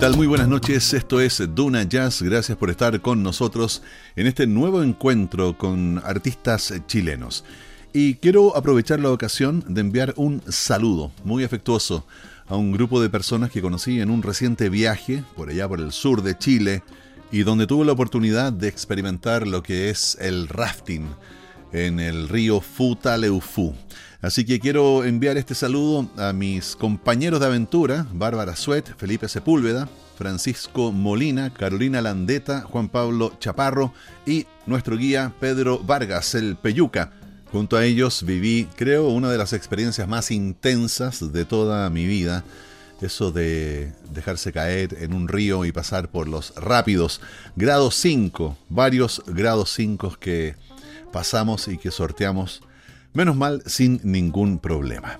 tal? Muy buenas noches, esto es Duna Jazz, gracias por estar con nosotros en este nuevo encuentro con artistas chilenos. Y quiero aprovechar la ocasión de enviar un saludo muy afectuoso a un grupo de personas que conocí en un reciente viaje por allá por el sur de Chile y donde tuve la oportunidad de experimentar lo que es el rafting en el río Futaleufú. Así que quiero enviar este saludo a mis compañeros de aventura, Bárbara Suet, Felipe Sepúlveda, Francisco Molina, Carolina Landeta, Juan Pablo Chaparro y nuestro guía Pedro Vargas, el Peyuca. Junto a ellos viví, creo, una de las experiencias más intensas de toda mi vida. Eso de dejarse caer en un río y pasar por los rápidos. Grado 5, varios grados 5 que pasamos y que sorteamos Menos mal, sin ningún problema.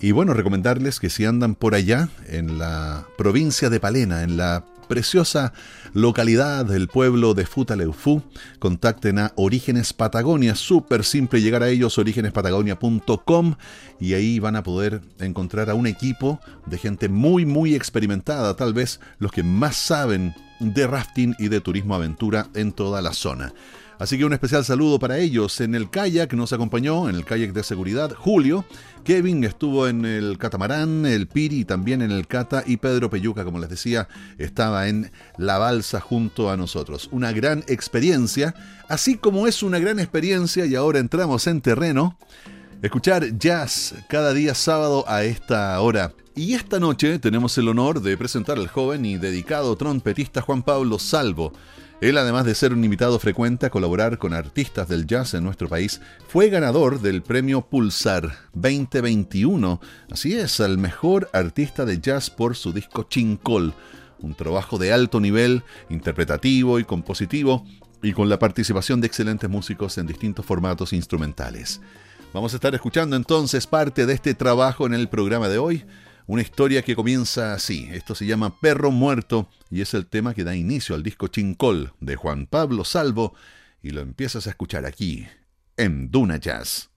Y bueno, recomendarles que si andan por allá, en la provincia de Palena, en la preciosa localidad del pueblo de Futaleufú, contacten a Orígenes Patagonia. Súper simple llegar a ellos, orígenespatagonia.com, y ahí van a poder encontrar a un equipo de gente muy, muy experimentada, tal vez los que más saben de rafting y de turismo aventura en toda la zona. Así que un especial saludo para ellos. En el kayak nos acompañó, en el kayak de seguridad, Julio. Kevin estuvo en el catamarán, el Piri también en el Cata y Pedro Peyuca, como les decía, estaba en la balsa junto a nosotros. Una gran experiencia, así como es una gran experiencia y ahora entramos en terreno. Escuchar jazz cada día sábado a esta hora. Y esta noche tenemos el honor de presentar al joven y dedicado trompetista Juan Pablo Salvo él, además de ser un invitado frecuente a colaborar con artistas del jazz en nuestro país, fue ganador del premio Pulsar 2021. Así es, al mejor artista de jazz por su disco Chincol, un trabajo de alto nivel, interpretativo y compositivo, y con la participación de excelentes músicos en distintos formatos instrumentales. Vamos a estar escuchando entonces parte de este trabajo en el programa de hoy. Una historia que comienza así. Esto se llama Perro Muerto y es el tema que da inicio al disco Chincol de Juan Pablo Salvo y lo empiezas a escuchar aquí en Duna Jazz.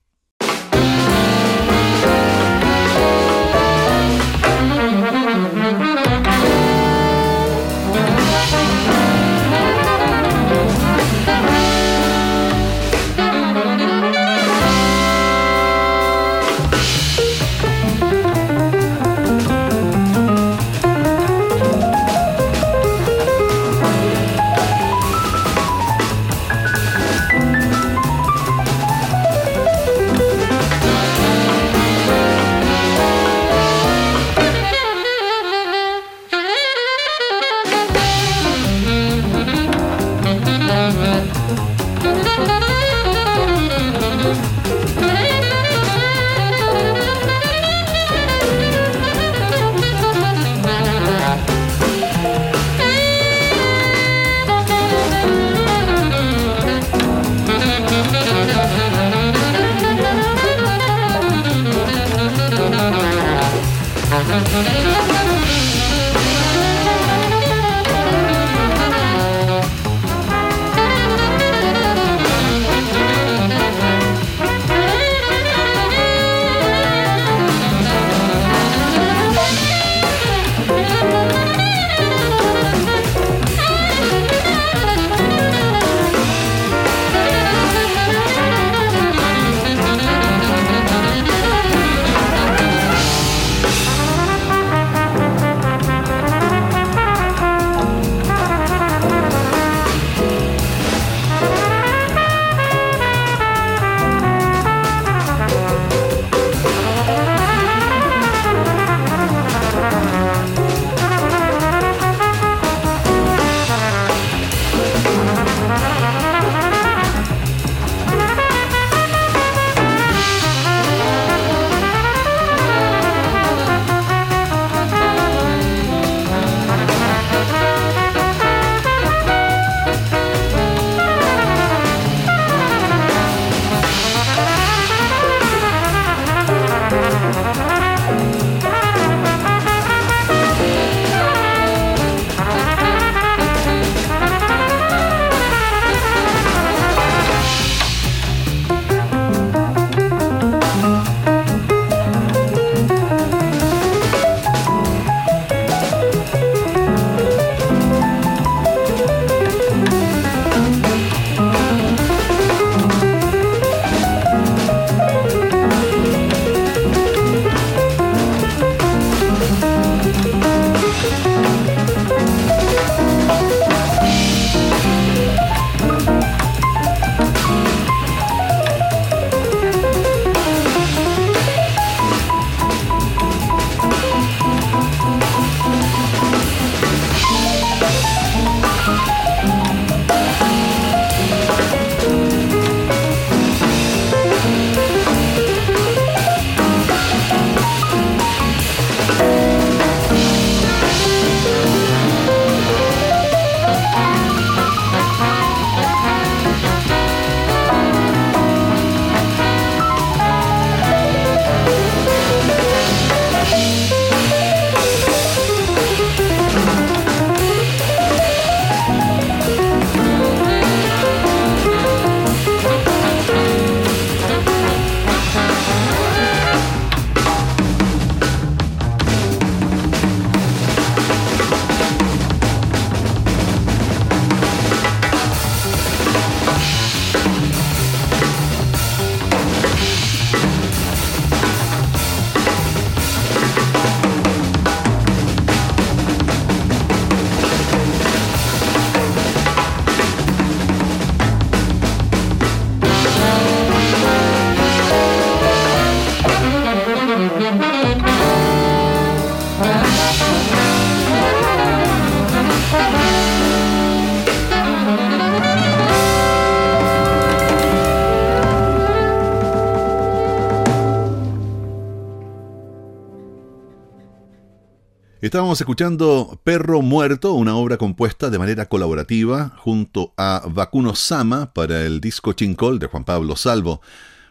Estábamos escuchando Perro Muerto, una obra compuesta de manera colaborativa junto a Vacuno Sama para el disco Chincol de Juan Pablo Salvo.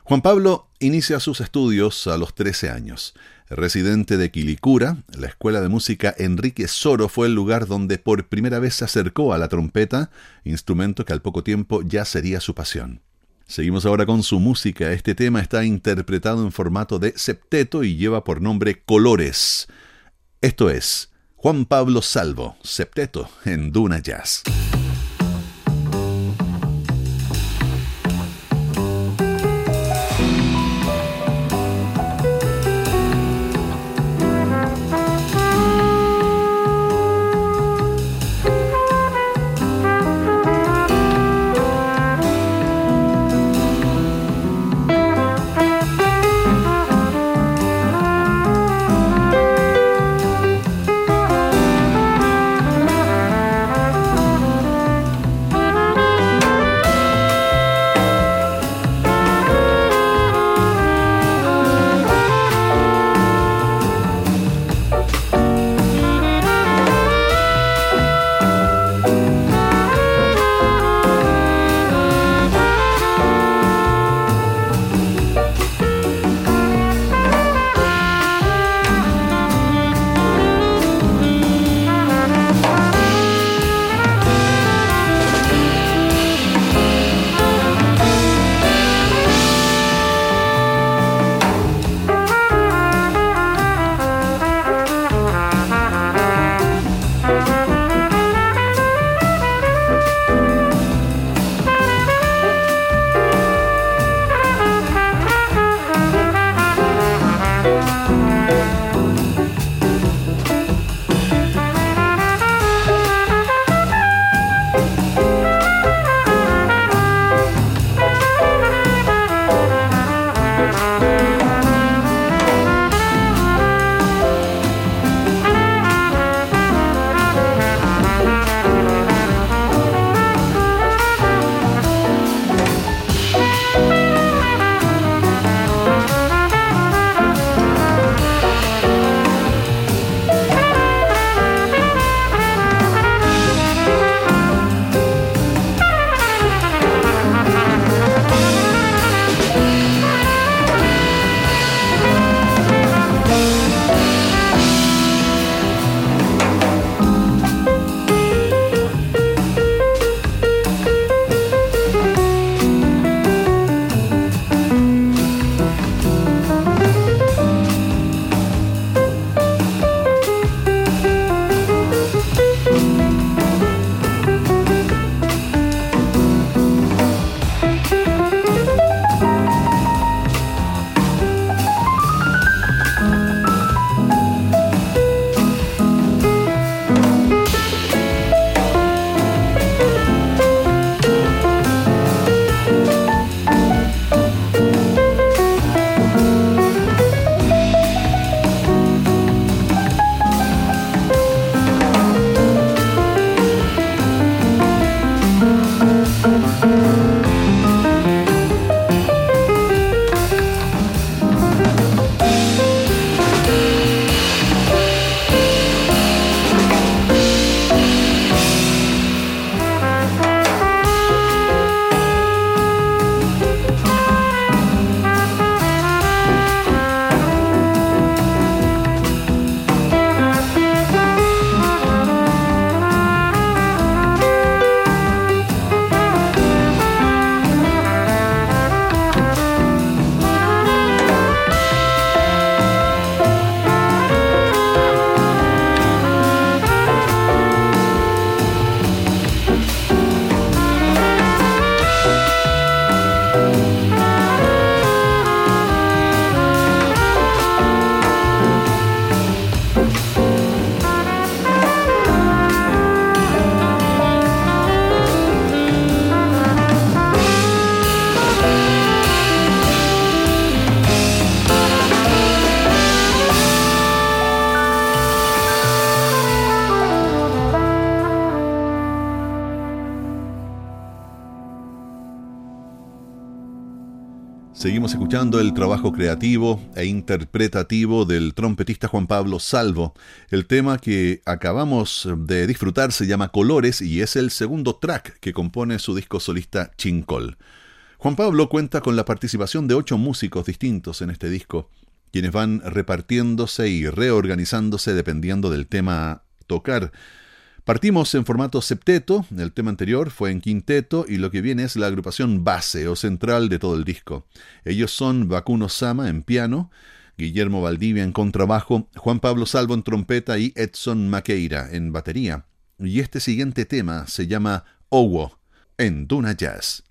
Juan Pablo inicia sus estudios a los 13 años. Residente de Quilicura, la escuela de música Enrique Soro fue el lugar donde por primera vez se acercó a la trompeta, instrumento que al poco tiempo ya sería su pasión. Seguimos ahora con su música. Este tema está interpretado en formato de septeto y lleva por nombre Colores. Esto es Juan Pablo Salvo, septeto en Duna Jazz. Escuchando el trabajo creativo e interpretativo del trompetista Juan Pablo Salvo. El tema que acabamos de disfrutar se llama Colores y es el segundo track que compone su disco solista Chincol. Juan Pablo cuenta con la participación de ocho músicos distintos en este disco, quienes van repartiéndose y reorganizándose dependiendo del tema a tocar. Partimos en formato septeto, el tema anterior fue en quinteto y lo que viene es la agrupación base o central de todo el disco. Ellos son Bakuno Sama en piano, Guillermo Valdivia en contrabajo, Juan Pablo Salvo en trompeta y Edson Maqueira en batería. Y este siguiente tema se llama Owo en Duna Jazz.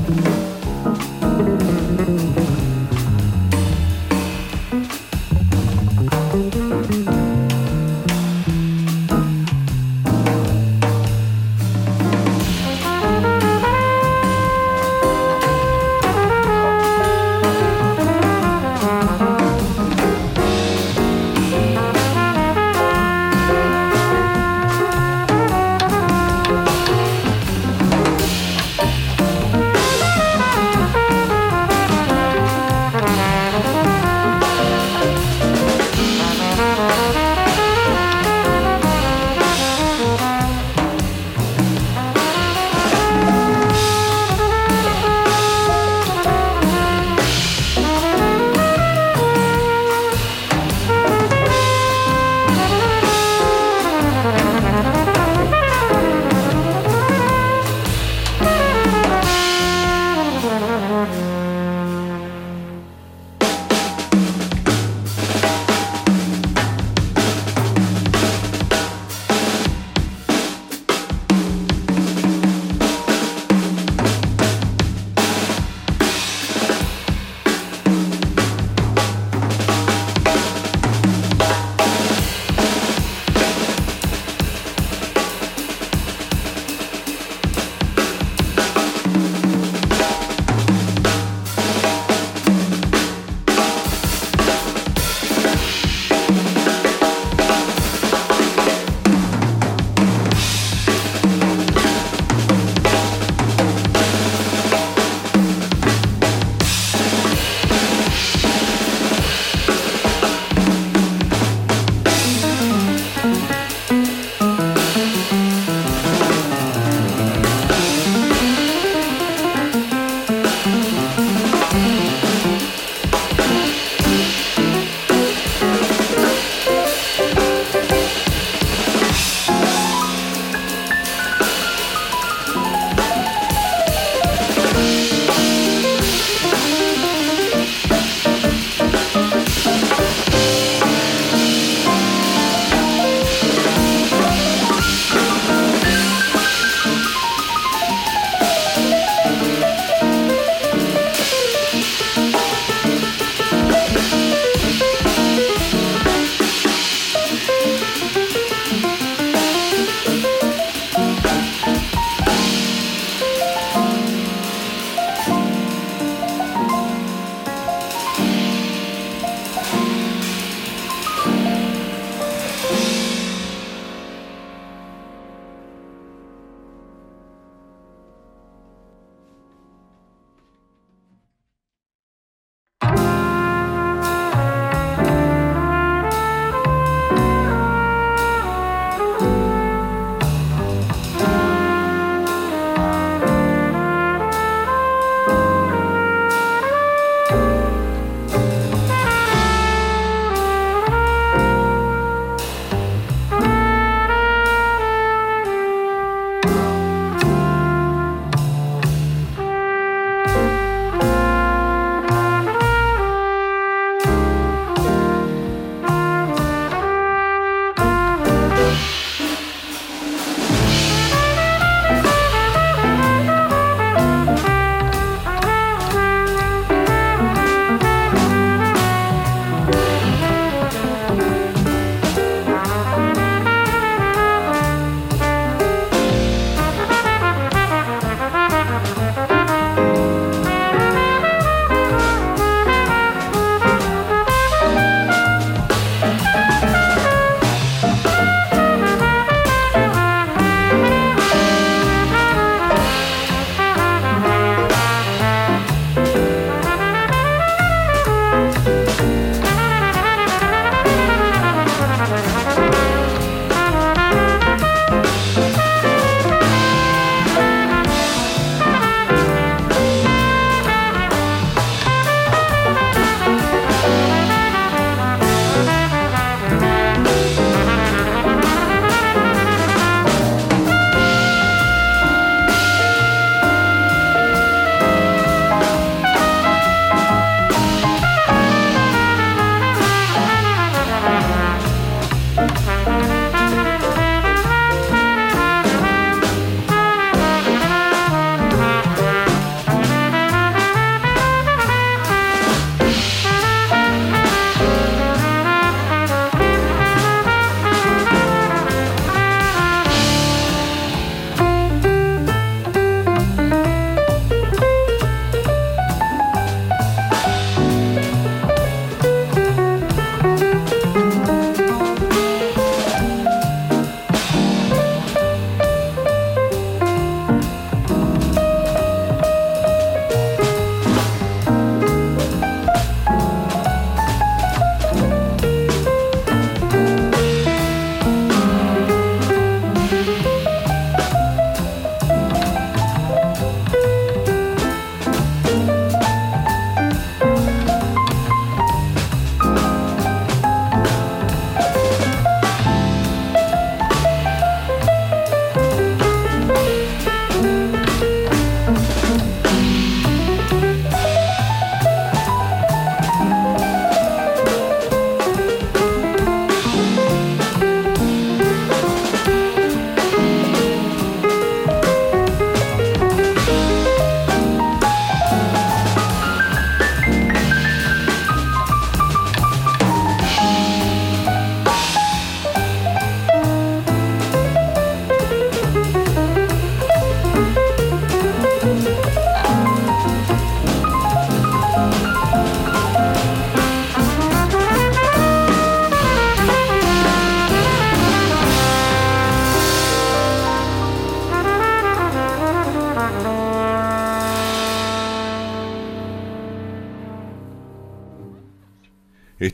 Thank you.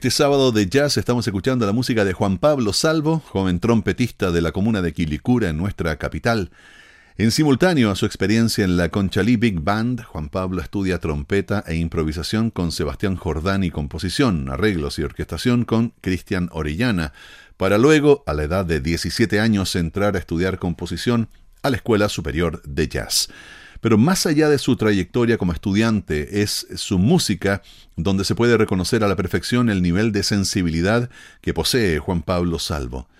Este sábado de jazz estamos escuchando la música de Juan Pablo Salvo, joven trompetista de la comuna de Quilicura en nuestra capital. En simultáneo a su experiencia en la Conchalí Big Band, Juan Pablo estudia trompeta e improvisación con Sebastián Jordán y composición, arreglos y orquestación con Cristian Orellana, para luego, a la edad de 17 años, entrar a estudiar composición a la Escuela Superior de Jazz. Pero más allá de su trayectoria como estudiante, es su música donde se puede reconocer a la perfección el nivel de sensibilidad que posee Juan Pablo Salvo.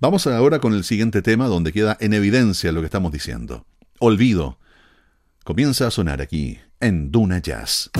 Vamos ahora con el siguiente tema donde queda en evidencia lo que estamos diciendo. Olvido. Comienza a sonar aquí en Duna Jazz.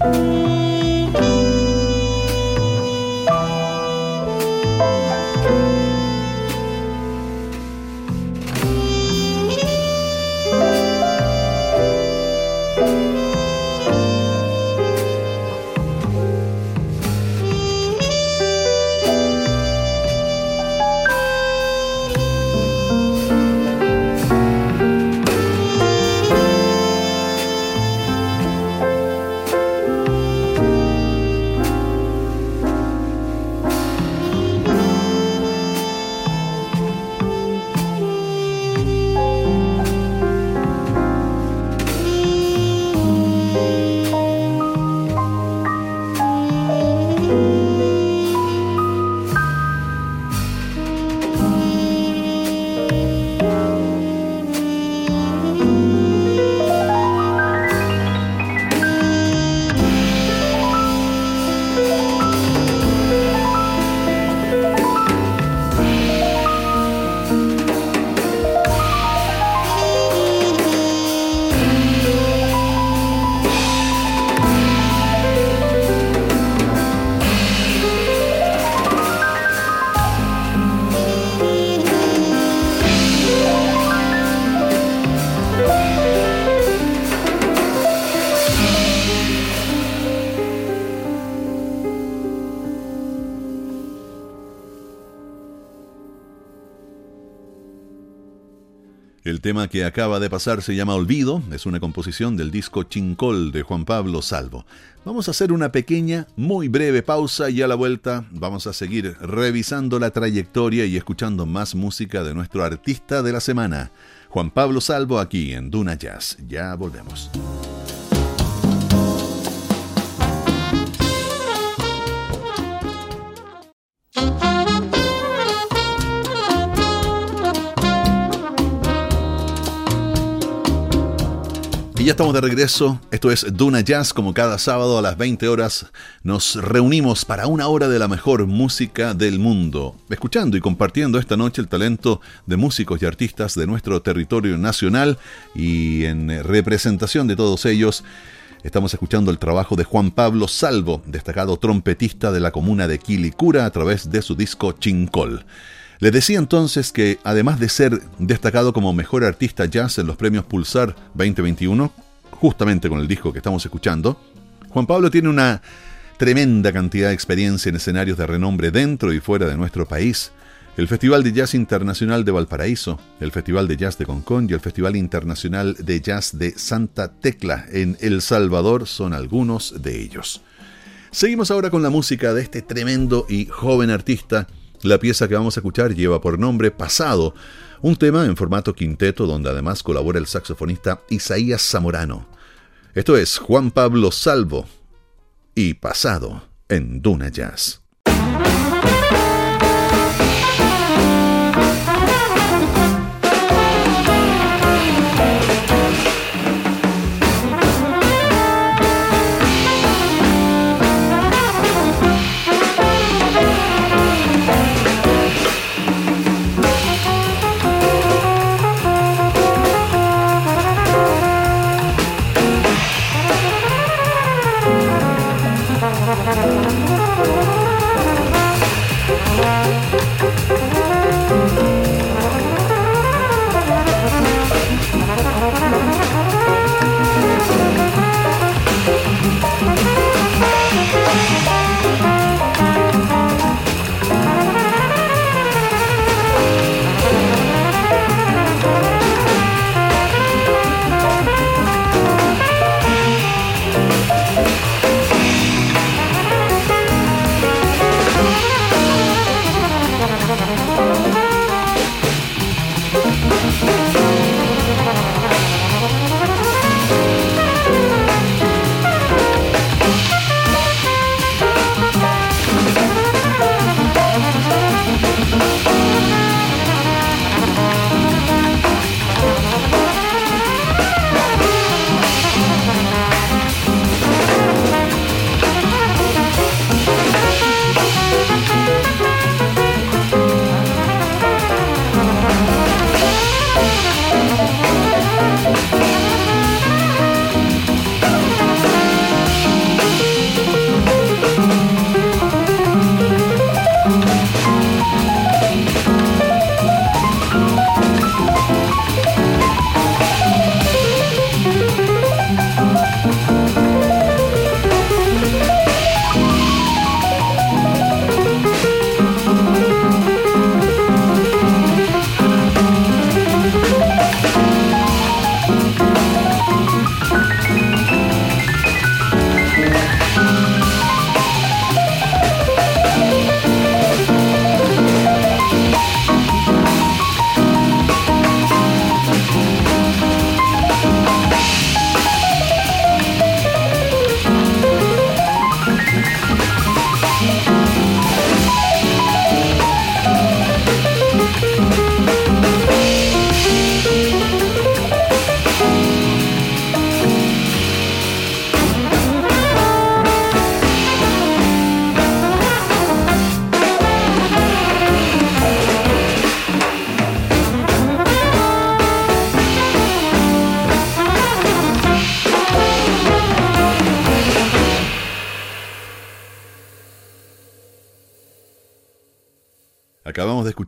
El tema que acaba de pasar se llama Olvido, es una composición del disco Chincol de Juan Pablo Salvo. Vamos a hacer una pequeña, muy breve pausa y a la vuelta vamos a seguir revisando la trayectoria y escuchando más música de nuestro artista de la semana, Juan Pablo Salvo, aquí en Duna Jazz. Ya volvemos. Ya estamos de regreso. Esto es Duna Jazz. Como cada sábado a las 20 horas nos reunimos para una hora de la mejor música del mundo. Escuchando y compartiendo esta noche el talento de músicos y artistas de nuestro territorio nacional y en representación de todos ellos Estamos escuchando el trabajo de Juan Pablo Salvo, destacado trompetista de la comuna de Quilicura a través de su disco Chincol. Le decía entonces que, además de ser destacado como mejor artista jazz en los premios Pulsar 2021, justamente con el disco que estamos escuchando, Juan Pablo tiene una tremenda cantidad de experiencia en escenarios de renombre dentro y fuera de nuestro país. El Festival de Jazz Internacional de Valparaíso, el Festival de Jazz de Concón y el Festival Internacional de Jazz de Santa Tecla en El Salvador son algunos de ellos. Seguimos ahora con la música de este tremendo y joven artista la pieza que vamos a escuchar lleva por nombre Pasado, un tema en formato quinteto donde además colabora el saxofonista Isaías Zamorano. Esto es Juan Pablo Salvo y Pasado en Duna Jazz.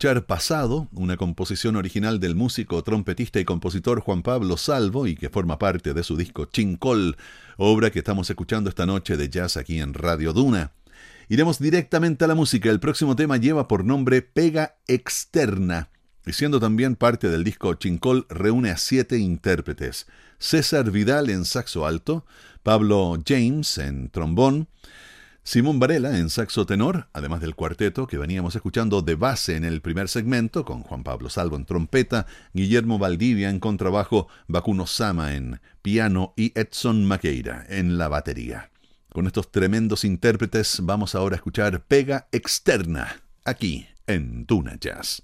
Escuchar Pasado, una composición original del músico, trompetista y compositor Juan Pablo Salvo y que forma parte de su disco Chincol, obra que estamos escuchando esta noche de jazz aquí en Radio Duna. Iremos directamente a la música. El próximo tema lleva por nombre Pega Externa y siendo también parte del disco Chincol reúne a siete intérpretes. César Vidal en saxo alto, Pablo James en trombón, Simón Varela en saxo tenor, además del cuarteto que veníamos escuchando de base en el primer segmento, con Juan Pablo Salvo en trompeta, Guillermo Valdivia en contrabajo, Bakuno Sama en piano y Edson Maqueira en la batería. Con estos tremendos intérpretes vamos ahora a escuchar Pega Externa, aquí en Tuna Jazz.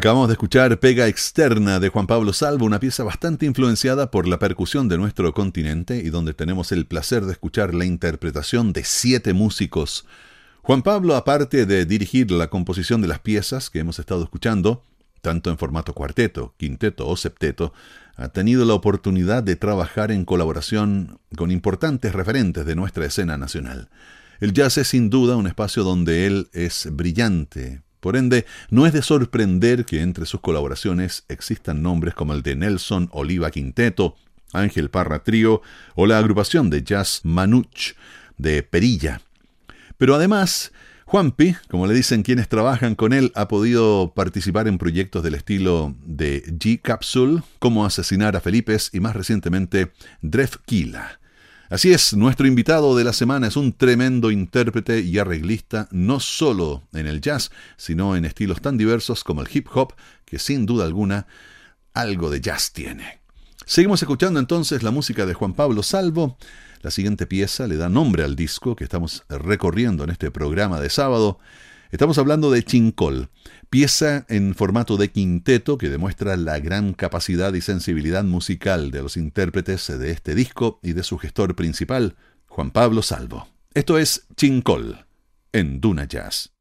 Acabamos de escuchar Pega Externa de Juan Pablo Salvo, una pieza bastante influenciada por la percusión de nuestro continente y donde tenemos el placer de escuchar la interpretación de siete músicos. Juan Pablo, aparte de dirigir la composición de las piezas que hemos estado escuchando, tanto en formato cuarteto, quinteto o septeto, ha tenido la oportunidad de trabajar en colaboración con importantes referentes de nuestra escena nacional. El jazz es sin duda un espacio donde él es brillante, por ende, no es de sorprender que entre sus colaboraciones existan nombres como el de Nelson Oliva Quinteto, Ángel Parra Trío o la agrupación de jazz Manuch de Perilla. Pero además, Juanpi, como le dicen quienes trabajan con él, ha podido participar en proyectos del estilo de G Capsule, como Asesinar a Felipes y más recientemente Drefkila. Así es, nuestro invitado de la semana es un tremendo intérprete y arreglista, no solo en el jazz, sino en estilos tan diversos como el hip hop, que sin duda alguna algo de jazz tiene. Seguimos escuchando entonces la música de Juan Pablo Salvo. La siguiente pieza le da nombre al disco que estamos recorriendo en este programa de sábado. Estamos hablando de Chincol, pieza en formato de quinteto que demuestra la gran capacidad y sensibilidad musical de los intérpretes de este disco y de su gestor principal, Juan Pablo Salvo. Esto es Chincol, en Duna Jazz.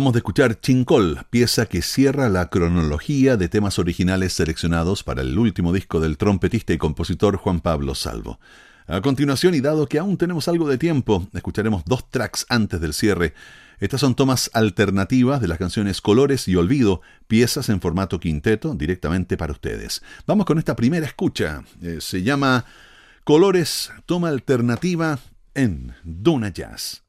Acabamos de escuchar Chincol, pieza que cierra la cronología de temas originales seleccionados para el último disco del trompetista y compositor Juan Pablo Salvo. A continuación, y dado que aún tenemos algo de tiempo, escucharemos dos tracks antes del cierre. Estas son tomas alternativas de las canciones Colores y Olvido, piezas en formato quinteto directamente para ustedes. Vamos con esta primera escucha. Eh, se llama Colores, toma alternativa en Duna Jazz.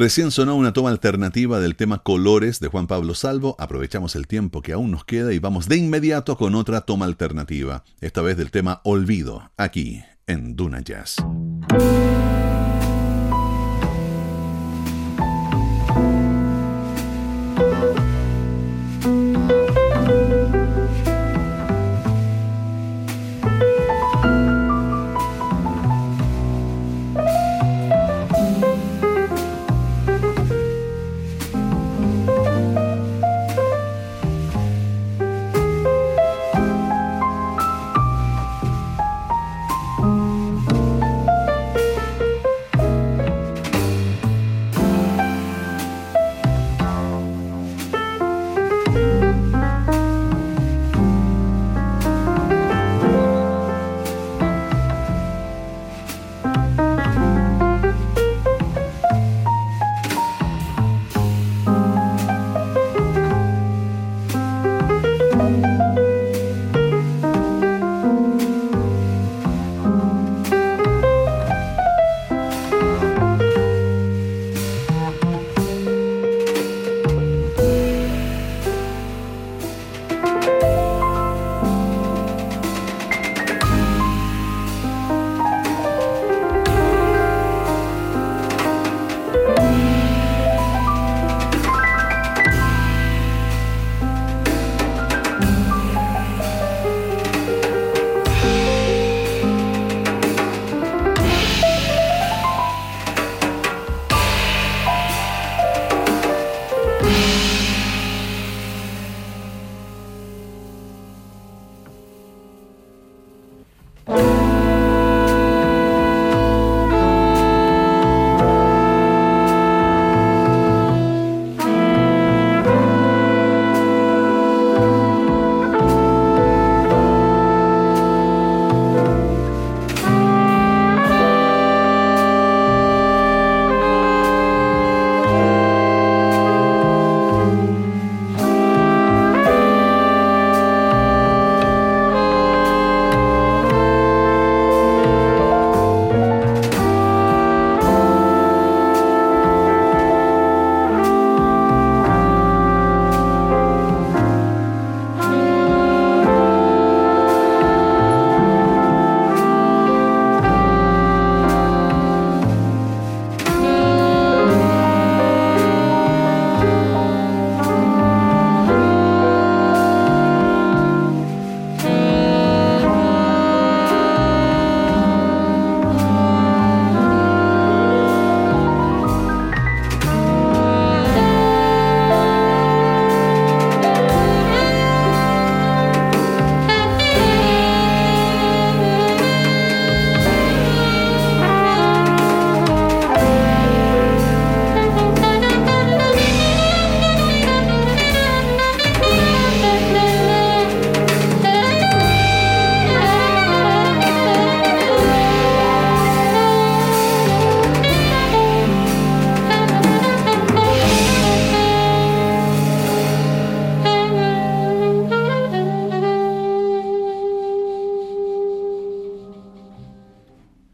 Recién sonó una toma alternativa del tema Colores de Juan Pablo Salvo. Aprovechamos el tiempo que aún nos queda y vamos de inmediato con otra toma alternativa, esta vez del tema Olvido, aquí en Duna Jazz.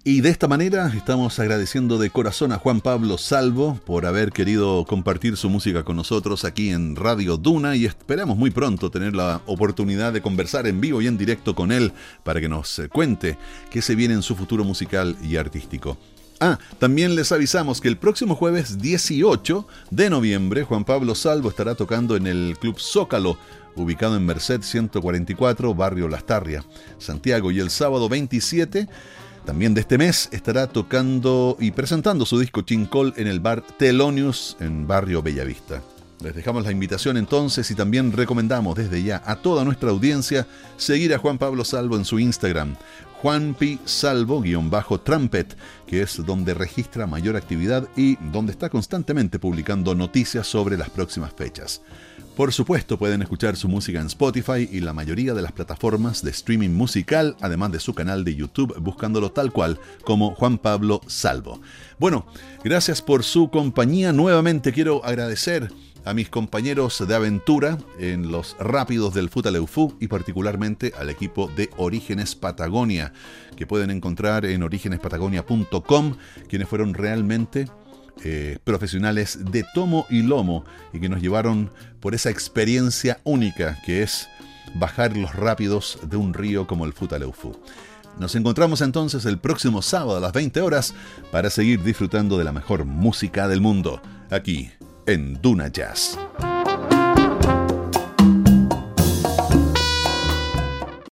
De esta manera estamos agradeciendo de corazón a Juan Pablo Salvo por haber querido compartir su música con nosotros aquí en Radio Duna y esperamos muy pronto tener la oportunidad de conversar en vivo y en directo con él para que nos eh, cuente qué se viene en su futuro musical y artístico. Ah, también les avisamos que el próximo jueves 18 de noviembre Juan Pablo Salvo estará tocando en el Club Zócalo ubicado en Merced 144, Barrio Lastarria, Santiago, y el sábado 27 también de este mes estará tocando y presentando su disco Chincol en el bar Telonius en Barrio Bellavista. Les dejamos la invitación entonces y también recomendamos desde ya a toda nuestra audiencia seguir a Juan Pablo Salvo en su Instagram, Juanpi Salvo-Trumpet, que es donde registra mayor actividad y donde está constantemente publicando noticias sobre las próximas fechas. Por supuesto, pueden escuchar su música en Spotify y la mayoría de las plataformas de streaming musical, además de su canal de YouTube, buscándolo tal cual como Juan Pablo Salvo. Bueno, gracias por su compañía. Nuevamente quiero agradecer a mis compañeros de aventura en los rápidos del Futaleufú y particularmente al equipo de Orígenes Patagonia, que pueden encontrar en orígenespatagonia.com, quienes fueron realmente eh, profesionales de tomo y lomo y que nos llevaron por esa experiencia única que es bajar los rápidos de un río como el Futaleufú. Nos encontramos entonces el próximo sábado a las 20 horas para seguir disfrutando de la mejor música del mundo, aquí en Duna Jazz.